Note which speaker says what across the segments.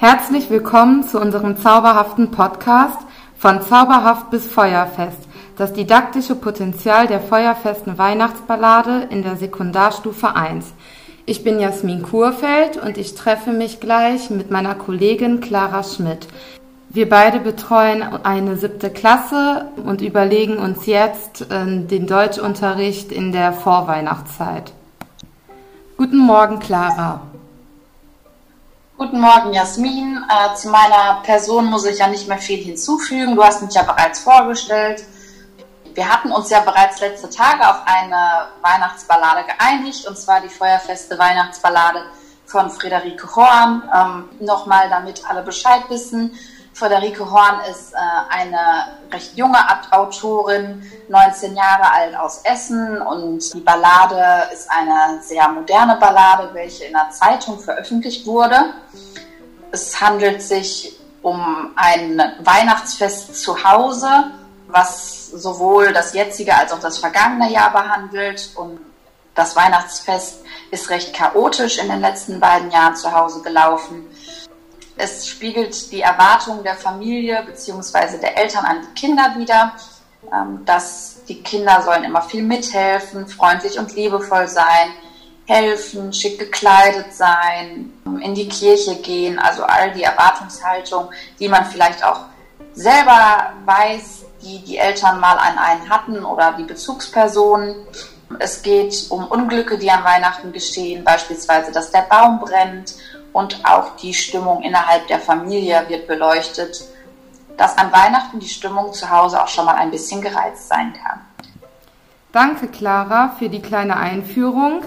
Speaker 1: Herzlich willkommen zu unserem zauberhaften Podcast von Zauberhaft bis Feuerfest, das didaktische Potenzial der feuerfesten Weihnachtsballade in der Sekundarstufe 1. Ich bin Jasmin Kurfeld und ich treffe mich gleich mit meiner Kollegin Clara Schmidt. Wir beide betreuen eine siebte Klasse und überlegen uns jetzt äh, den Deutschunterricht in der Vorweihnachtszeit. Guten Morgen, Clara.
Speaker 2: Guten Morgen, Jasmin. Äh, zu meiner Person muss ich ja nicht mehr viel hinzufügen. Du hast mich ja bereits vorgestellt. Wir hatten uns ja bereits letzte Tage auf eine Weihnachtsballade geeinigt, und zwar die feuerfeste Weihnachtsballade von Friederike Horn. Ähm, Nochmal, damit alle Bescheid wissen. Friederike Horn ist äh, eine recht junge Autorin, 19 Jahre alt aus Essen und die Ballade ist eine sehr moderne Ballade, welche in der Zeitung veröffentlicht wurde. Es handelt sich um ein Weihnachtsfest zu Hause, was sowohl das jetzige als auch das vergangene Jahr behandelt und das Weihnachtsfest ist recht chaotisch in den letzten beiden Jahren zu Hause gelaufen. Es spiegelt die Erwartungen der Familie bzw. der Eltern an die Kinder wider, ähm, dass die Kinder sollen immer viel mithelfen, freundlich und liebevoll sein, helfen, schick gekleidet sein, in die Kirche gehen, also all die Erwartungshaltung, die man vielleicht auch selber weiß, die die Eltern mal an einen hatten oder die Bezugspersonen. Es geht um Unglücke, die an Weihnachten geschehen, beispielsweise, dass der Baum brennt und auch die Stimmung innerhalb der Familie wird beleuchtet, dass an Weihnachten die Stimmung zu Hause auch schon mal ein bisschen gereizt sein kann.
Speaker 1: Danke, Clara, für die kleine Einführung.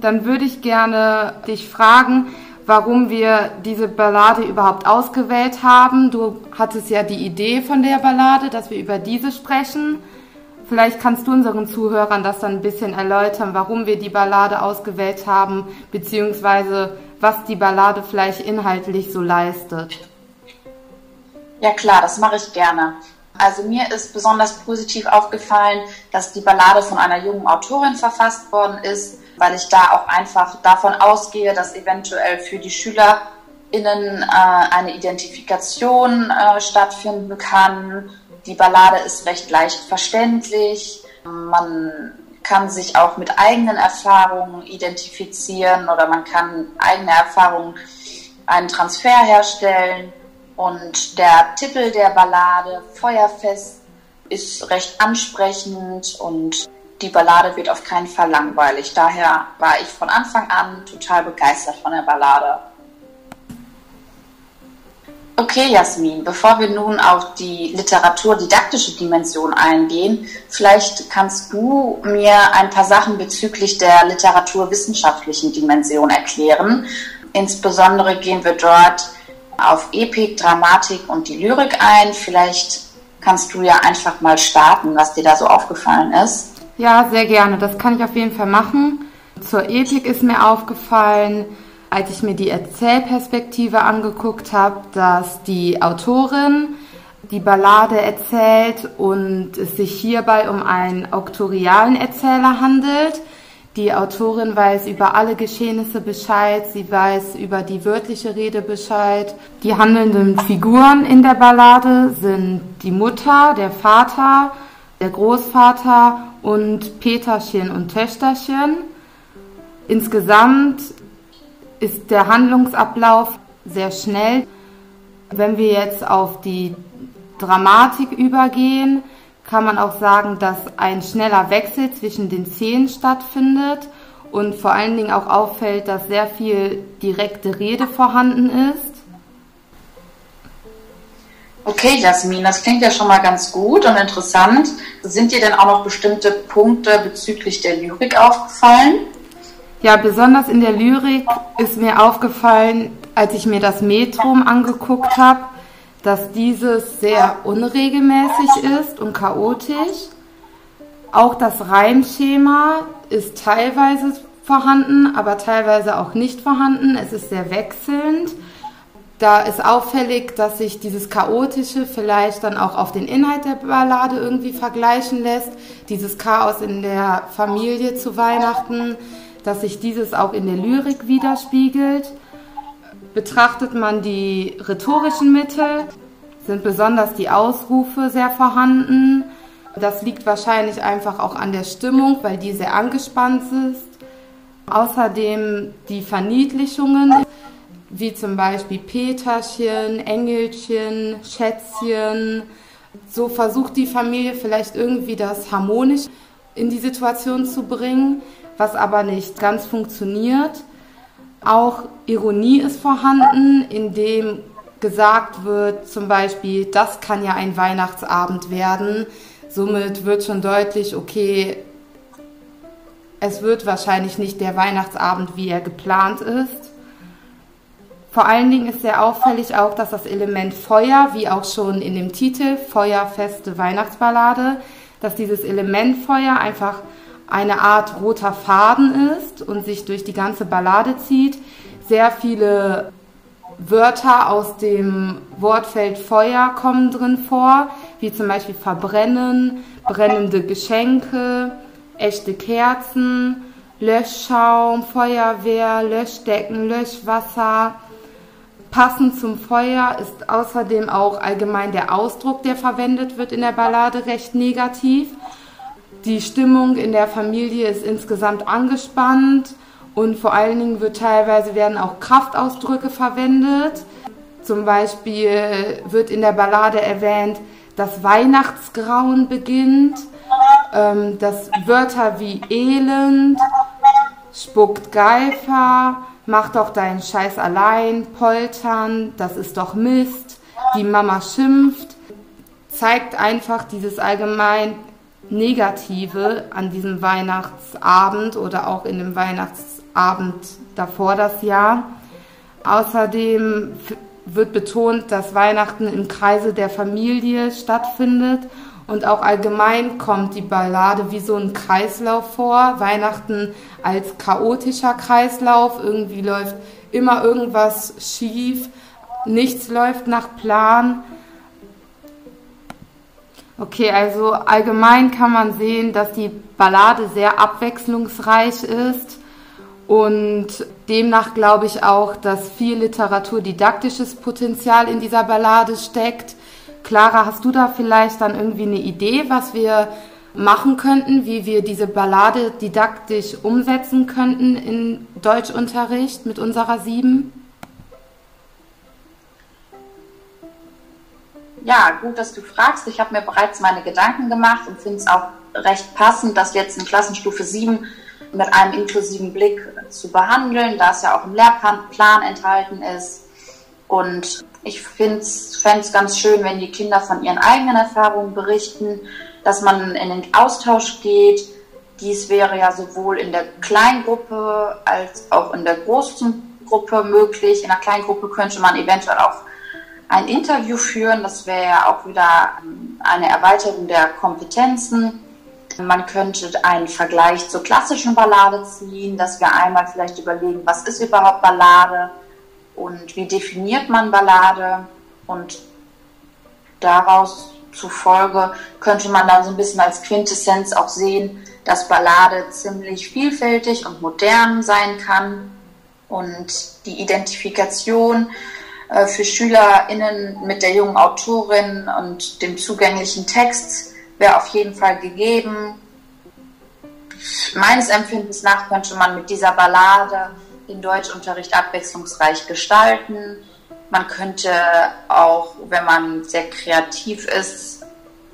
Speaker 1: Dann würde ich gerne dich fragen, warum wir diese Ballade überhaupt ausgewählt haben. Du hattest ja die Idee von der Ballade, dass wir über diese sprechen. Vielleicht kannst du unseren Zuhörern das dann ein bisschen erläutern, warum wir die Ballade ausgewählt haben, beziehungsweise was die Ballade vielleicht inhaltlich so leistet.
Speaker 2: Ja klar, das mache ich gerne. Also mir ist besonders positiv aufgefallen, dass die Ballade von einer jungen Autorin verfasst worden ist, weil ich da auch einfach davon ausgehe, dass eventuell für die SchülerInnen äh, eine Identifikation äh, stattfinden kann. Die Ballade ist recht leicht verständlich. Man kann sich auch mit eigenen Erfahrungen identifizieren oder man kann eigene Erfahrungen, einen Transfer herstellen. Und der Titel der Ballade, Feuerfest, ist recht ansprechend und die Ballade wird auf keinen Fall langweilig. Daher war ich von Anfang an total begeistert von der Ballade. Okay, Jasmin, bevor wir nun auf die literaturdidaktische Dimension eingehen, vielleicht kannst du mir ein paar Sachen bezüglich der literaturwissenschaftlichen Dimension erklären. Insbesondere gehen wir dort auf Epik, Dramatik und die Lyrik ein. Vielleicht kannst du ja einfach mal starten, was dir da so aufgefallen ist.
Speaker 1: Ja, sehr gerne. Das kann ich auf jeden Fall machen. Zur Epik ist mir aufgefallen, als ich mir die Erzählperspektive angeguckt habe, dass die Autorin die Ballade erzählt und es sich hierbei um einen auktorialen Erzähler handelt. Die Autorin weiß über alle Geschehnisse Bescheid, sie weiß über die wörtliche Rede Bescheid. Die handelnden Figuren in der Ballade sind die Mutter, der Vater, der Großvater und Peterchen und Töchterchen. Insgesamt ist der Handlungsablauf sehr schnell. Wenn wir jetzt auf die Dramatik übergehen, kann man auch sagen, dass ein schneller Wechsel zwischen den Szenen stattfindet und vor allen Dingen auch auffällt, dass sehr viel direkte Rede vorhanden ist.
Speaker 2: Okay, Jasmin, das klingt ja schon mal ganz gut und interessant. Sind dir denn auch noch bestimmte Punkte bezüglich der Lyrik aufgefallen?
Speaker 1: Ja, besonders in der Lyrik ist mir aufgefallen, als ich mir das Metrum angeguckt habe, dass dieses sehr unregelmäßig ist und chaotisch. Auch das Reimschema ist teilweise vorhanden, aber teilweise auch nicht vorhanden. Es ist sehr wechselnd. Da ist auffällig, dass sich dieses Chaotische vielleicht dann auch auf den Inhalt der Ballade irgendwie vergleichen lässt. Dieses Chaos in der Familie zu Weihnachten dass sich dieses auch in der Lyrik widerspiegelt. Betrachtet man die rhetorischen Mittel, sind besonders die Ausrufe sehr vorhanden. Das liegt wahrscheinlich einfach auch an der Stimmung, weil die sehr angespannt ist. Außerdem die Verniedlichungen, wie zum Beispiel Peterchen, Engelchen, Schätzchen. So versucht die Familie vielleicht irgendwie das harmonisch in die Situation zu bringen, was aber nicht ganz funktioniert. Auch Ironie ist vorhanden, indem gesagt wird, zum Beispiel, das kann ja ein Weihnachtsabend werden. Somit wird schon deutlich, okay, es wird wahrscheinlich nicht der Weihnachtsabend, wie er geplant ist. Vor allen Dingen ist sehr auffällig auch, dass das Element Feuer, wie auch schon in dem Titel Feuerfeste Weihnachtsballade, dass dieses Element Feuer einfach eine Art roter Faden ist und sich durch die ganze Ballade zieht. Sehr viele Wörter aus dem Wortfeld Feuer kommen drin vor, wie zum Beispiel verbrennen, brennende Geschenke, echte Kerzen, Löschschaum, Feuerwehr, Löschdecken, Löschwasser. Passend zum Feuer ist außerdem auch allgemein der Ausdruck, der verwendet wird in der Ballade, recht negativ. Die Stimmung in der Familie ist insgesamt angespannt und vor allen Dingen wird teilweise werden auch Kraftausdrücke verwendet. Zum Beispiel wird in der Ballade erwähnt, das Weihnachtsgrauen beginnt, ähm, dass Wörter wie elend, spuckt Geifer, mach doch deinen Scheiß allein, poltern, das ist doch Mist, die Mama schimpft, zeigt einfach dieses allgemein Negative an diesem Weihnachtsabend oder auch in dem Weihnachtsabend davor das Jahr. Außerdem wird betont, dass Weihnachten im Kreise der Familie stattfindet und auch allgemein kommt die Ballade wie so ein Kreislauf vor. Weihnachten als chaotischer Kreislauf, irgendwie läuft immer irgendwas schief, nichts läuft nach Plan. Okay, also allgemein kann man sehen, dass die Ballade sehr abwechslungsreich ist und demnach glaube ich auch, dass viel literaturdidaktisches Potenzial in dieser Ballade steckt. Clara, hast du da vielleicht dann irgendwie eine Idee, was wir machen könnten, wie wir diese Ballade didaktisch umsetzen könnten in Deutschunterricht mit unserer sieben?
Speaker 2: Ja, gut, dass du fragst. Ich habe mir bereits meine Gedanken gemacht und finde es auch recht passend, das jetzt in Klassenstufe 7 mit einem inklusiven Blick zu behandeln, da es ja auch im Lehrplan enthalten ist. Und ich fände es ganz schön, wenn die Kinder von ihren eigenen Erfahrungen berichten, dass man in den Austausch geht. Dies wäre ja sowohl in der Kleingruppe als auch in der großen Gruppe möglich. In der Kleingruppe könnte man eventuell auch ein Interview führen. Das wäre ja auch wieder eine Erweiterung der Kompetenzen. Man könnte einen Vergleich zur klassischen Ballade ziehen, dass wir einmal vielleicht überlegen, was ist überhaupt Ballade und wie definiert man Ballade und daraus zufolge könnte man dann so ein bisschen als Quintessenz auch sehen, dass Ballade ziemlich vielfältig und modern sein kann und die Identifikation äh, für SchülerInnen mit der jungen Autorin und dem zugänglichen Text wäre auf jeden Fall gegeben. Meines Empfindens nach könnte man mit dieser Ballade den Deutschunterricht abwechslungsreich gestalten. Man könnte auch, wenn man sehr kreativ ist,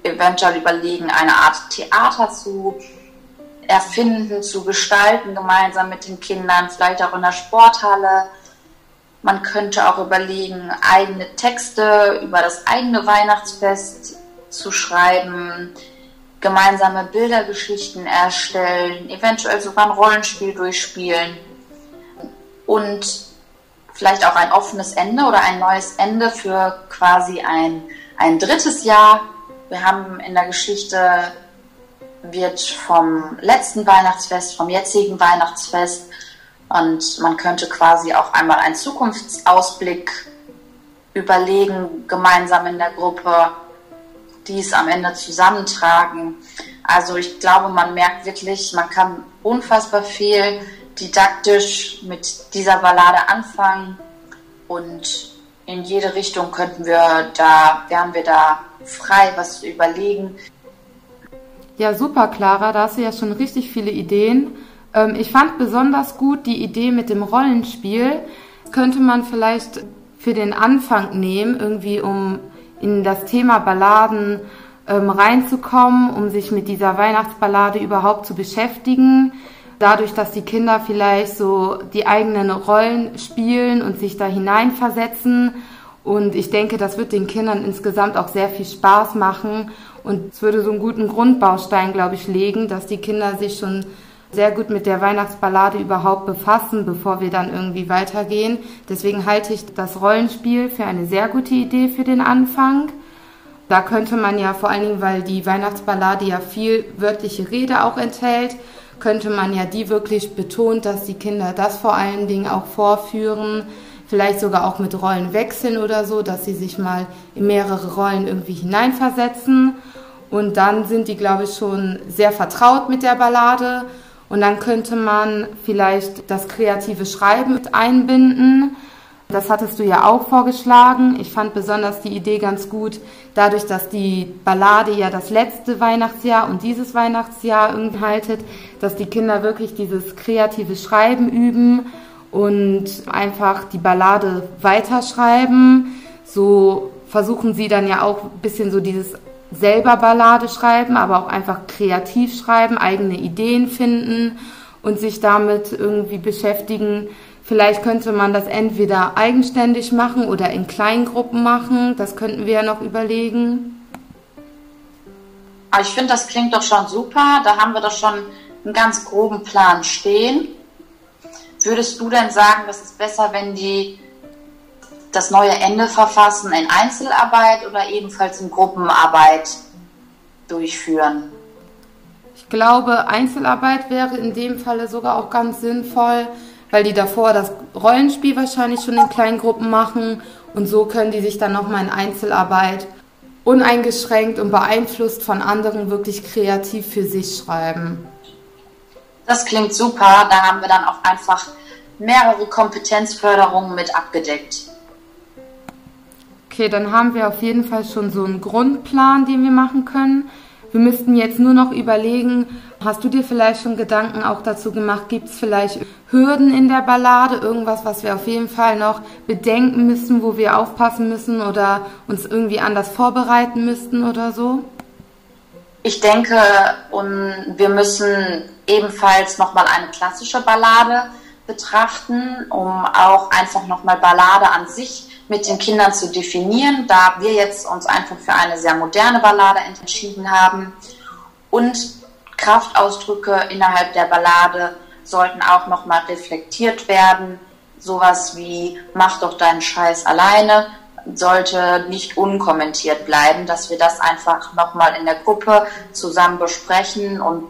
Speaker 2: eventuell überlegen, eine Art Theater zu erfinden, zu gestalten, gemeinsam mit den Kindern, vielleicht auch in der Sporthalle man könnte auch überlegen, eigene Texte über das eigene Weihnachtsfest zu schreiben, gemeinsame Bildergeschichten erstellen, eventuell sogar ein Rollenspiel durchspielen und vielleicht auch ein offenes Ende oder ein neues Ende für quasi ein, ein drittes Jahr. Wir haben in der Geschichte wird vom letzten Weihnachtsfest, vom jetzigen Weihnachtsfest und man könnte quasi auch einmal einen Zukunftsausblick überlegen, gemeinsam in der Gruppe, dies am Ende zusammentragen. Also ich glaube, man merkt wirklich, man kann unfassbar viel didaktisch mit dieser Ballade anfangen. und in jede Richtung könnten wir da, wären wir da frei, was zu überlegen.
Speaker 1: Ja, super, Clara, da hast du ja schon richtig viele Ideen. Ähm, ich fand besonders gut die Idee mit dem Rollenspiel. Könnte man vielleicht für den Anfang nehmen, irgendwie um in das Thema Balladen ähm, reinzukommen, um sich mit dieser Weihnachtsballade überhaupt zu beschäftigen. Dadurch, dass die Kinder vielleicht so die eigenen Rollen spielen und sich da hineinversetzen. Und ich denke, das wird den Kindern insgesamt auch sehr viel Spaß machen. Und es würde so einen guten Grundbaustein, glaube ich, legen, dass die Kinder sich schon sehr gut mit der Weihnachtsballade überhaupt befassen, bevor wir dann irgendwie weitergehen. Deswegen halte ich das Rollenspiel für eine sehr gute Idee für den Anfang. Da könnte man ja vor allen Dingen, weil die Weihnachtsballade ja viel wörtliche Rede auch enthält, könnte man ja die wirklich betont, dass die Kinder das vor allen Dingen auch vorführen, vielleicht sogar auch mit Rollen wechseln oder so, dass sie sich mal in mehrere Rollen irgendwie hineinversetzen. Und dann sind die, glaube ich, schon sehr vertraut mit der Ballade. Und dann könnte man vielleicht das kreative Schreiben mit einbinden das hattest du ja auch vorgeschlagen. Ich fand besonders die Idee ganz gut, dadurch, dass die Ballade ja das letzte Weihnachtsjahr und dieses Weihnachtsjahr irgendwie haltet, dass die Kinder wirklich dieses kreative Schreiben üben und einfach die Ballade weiterschreiben. So versuchen sie dann ja auch ein bisschen so dieses selber Ballade schreiben, aber auch einfach kreativ schreiben, eigene Ideen finden und sich damit irgendwie beschäftigen, Vielleicht könnte man das entweder eigenständig machen oder in Kleingruppen machen. Das könnten wir ja noch überlegen.
Speaker 2: Ich finde, das klingt doch schon super. Da haben wir doch schon einen ganz groben Plan stehen. Würdest du denn sagen, das ist besser, wenn die das neue Ende verfassen in Einzelarbeit oder ebenfalls in Gruppenarbeit durchführen?
Speaker 1: Ich glaube, Einzelarbeit wäre in dem Falle sogar auch ganz sinnvoll, weil die davor das Rollenspiel wahrscheinlich schon in kleinen Gruppen machen und so können die sich dann nochmal in Einzelarbeit uneingeschränkt und beeinflusst von anderen wirklich kreativ für sich schreiben.
Speaker 2: Das klingt super, da haben wir dann auch einfach mehrere Kompetenzförderungen mit abgedeckt.
Speaker 1: Okay, dann haben wir auf jeden Fall schon so einen Grundplan, den wir machen können. Wir müssten jetzt nur noch überlegen, hast du dir vielleicht schon Gedanken auch dazu gemacht, gibt es vielleicht Hürden in der Ballade, irgendwas, was wir auf jeden Fall noch bedenken müssen, wo wir aufpassen müssen oder uns irgendwie anders vorbereiten müssten oder so?
Speaker 2: Ich denke, und wir müssen ebenfalls nochmal eine klassische Ballade betrachten, um auch einfach nochmal Ballade an sich mit den Kindern zu definieren, da wir jetzt uns einfach für eine sehr moderne Ballade entschieden haben. Und Kraftausdrücke innerhalb der Ballade sollten auch nochmal reflektiert werden. Sowas wie mach doch deinen Scheiß alleine sollte nicht unkommentiert bleiben, dass wir das einfach nochmal in der Gruppe zusammen besprechen und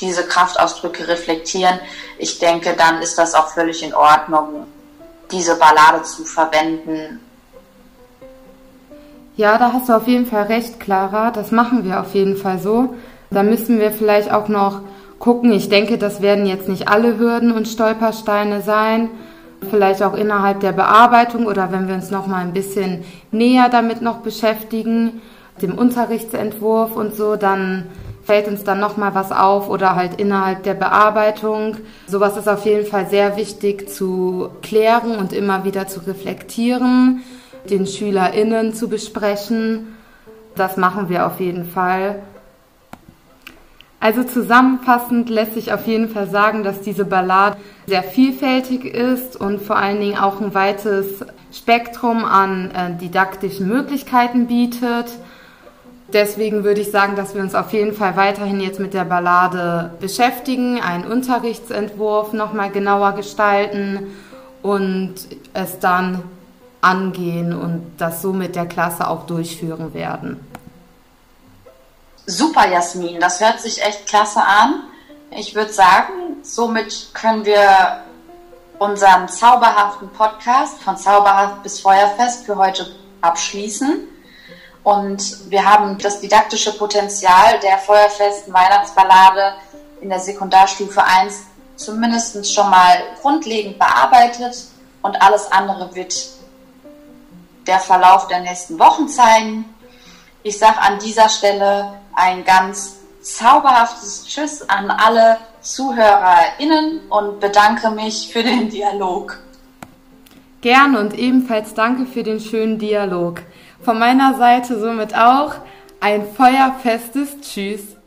Speaker 2: diese Kraftausdrücke reflektieren. Ich denke, dann ist das auch völlig in Ordnung diese Ballade zu verwenden.
Speaker 1: Ja, da hast du auf jeden Fall recht, Clara. Das machen wir auf jeden Fall so. Da müssen wir vielleicht auch noch gucken. Ich denke, das werden jetzt nicht alle Hürden und Stolpersteine sein. Vielleicht auch innerhalb der Bearbeitung oder wenn wir uns noch mal ein bisschen näher damit noch beschäftigen, dem Unterrichtsentwurf und so, dann fällt uns dann nochmal was auf oder halt innerhalb der Bearbeitung. Sowas ist auf jeden Fall sehr wichtig zu klären und immer wieder zu reflektieren, den SchülerInnen zu besprechen. Das machen wir auf jeden Fall. Also zusammenfassend lässt sich auf jeden Fall sagen, dass diese Ballade sehr vielfältig ist und vor allen Dingen auch ein weites Spektrum an äh, didaktischen Möglichkeiten bietet. Deswegen würde ich sagen, dass wir uns auf jeden Fall weiterhin jetzt mit der Ballade beschäftigen, einen Unterrichtsentwurf nochmal genauer gestalten und es dann angehen und das so mit der Klasse auch durchführen werden.
Speaker 2: Super, Jasmin, das hört sich echt klasse an. Ich würde sagen, somit können wir unseren zauberhaften Podcast von Zauberhaft bis Feuerfest für heute abschließen. Und wir haben das didaktische Potenzial der feuerfesten Weihnachtsballade in der Sekundarstufe 1 zumindest schon mal grundlegend bearbeitet. und alles andere wird der Verlauf der nächsten Wochen zeigen. Ich sage an dieser Stelle ein ganz zauberhaftes Tschüss an alle ZuhörerInnen und bedanke mich für den Dialog.
Speaker 1: Gerne und ebenfalls danke für den schönen Dialog. Von meiner Seite somit auch ein feuerfestes Tschüss.